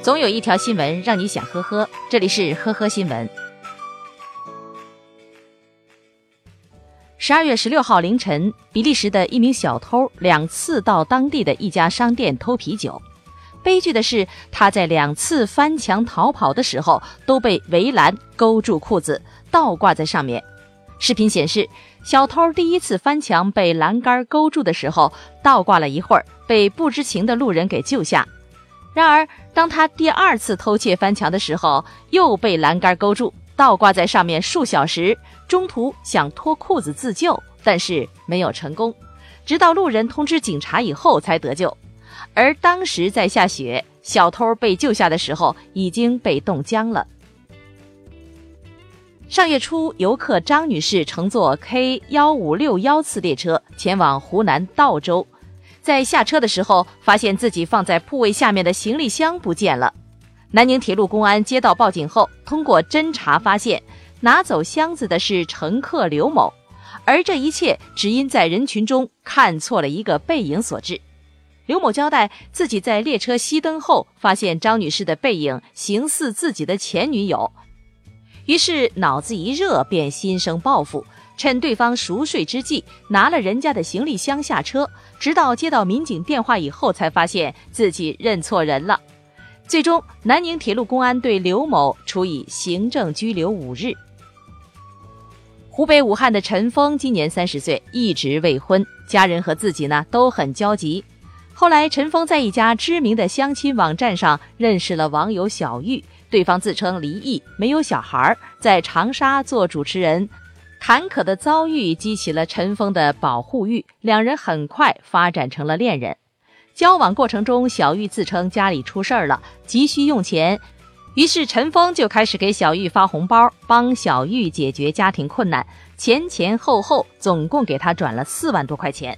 总有一条新闻让你想呵呵。这里是呵呵新闻。十二月十六号凌晨，比利时的一名小偷两次到当地的一家商店偷啤酒。悲剧的是，他在两次翻墙逃跑的时候都被围栏勾住裤子，倒挂在上面。视频显示，小偷第一次翻墙被栏杆勾住的时候，倒挂了一会儿，被不知情的路人给救下。然而，当他第二次偷窃翻墙的时候，又被栏杆勾住，倒挂在上面数小时。中途想脱裤子自救，但是没有成功，直到路人通知警察以后才得救。而当时在下雪，小偷被救下的时候已经被冻僵了。上月初，游客张女士乘坐 K 幺五六幺次列车前往湖南道州。在下车的时候，发现自己放在铺位下面的行李箱不见了。南宁铁路公安接到报警后，通过侦查发现，拿走箱子的是乘客刘某，而这一切只因在人群中看错了一个背影所致。刘某交代，自己在列车熄灯后，发现张女士的背影形似自己的前女友，于是脑子一热，便心生报复。趁对方熟睡之际，拿了人家的行李箱下车，直到接到民警电话以后，才发现自己认错人了。最终，南宁铁路公安对刘某处以行政拘留五日。湖北武汉的陈峰今年三十岁，一直未婚，家人和自己呢都很焦急。后来，陈峰在一家知名的相亲网站上认识了网友小玉，对方自称离异，没有小孩，在长沙做主持人。坎坷的遭遇激起了陈峰的保护欲，两人很快发展成了恋人。交往过程中，小玉自称家里出事儿了，急需用钱，于是陈峰就开始给小玉发红包，帮小玉解决家庭困难。前前后后总共给他转了四万多块钱。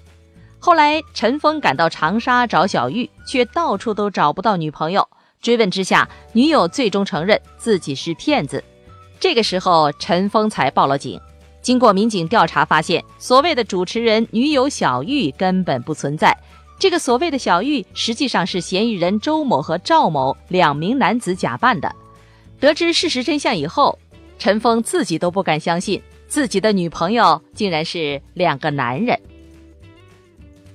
后来，陈峰赶到长沙找小玉，却到处都找不到女朋友。追问之下，女友最终承认自己是骗子。这个时候，陈峰才报了警。经过民警调查，发现所谓的主持人女友小玉根本不存在。这个所谓的小玉，实际上是嫌疑人周某和赵某两名男子假扮的。得知事实真相以后，陈峰自己都不敢相信，自己的女朋友竟然是两个男人。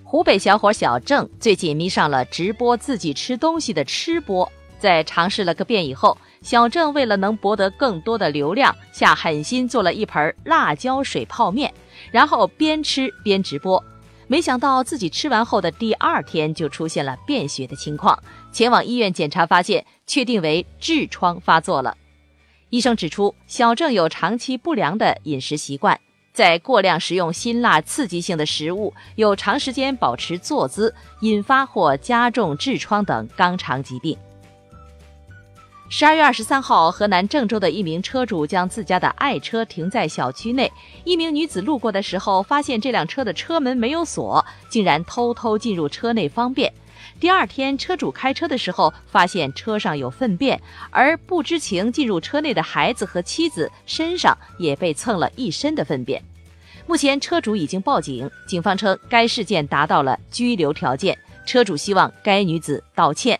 湖北小伙小郑最近迷上了直播自己吃东西的吃播，在尝试了个遍以后。小郑为了能博得更多的流量，下狠心做了一盆辣椒水泡面，然后边吃边直播。没想到自己吃完后的第二天就出现了便血的情况，前往医院检查发现，确定为痔疮发作了。医生指出，小郑有长期不良的饮食习惯，在过量食用辛辣刺激性的食物，有长时间保持坐姿，引发或加重痔疮等肛肠疾病。十二月二十三号，河南郑州的一名车主将自家的爱车停在小区内，一名女子路过的时候，发现这辆车的车门没有锁，竟然偷偷进入车内方便。第二天，车主开车的时候，发现车上有粪便，而不知情进入车内的孩子和妻子身上也被蹭了一身的粪便。目前，车主已经报警，警方称该事件达到了拘留条件，车主希望该女子道歉。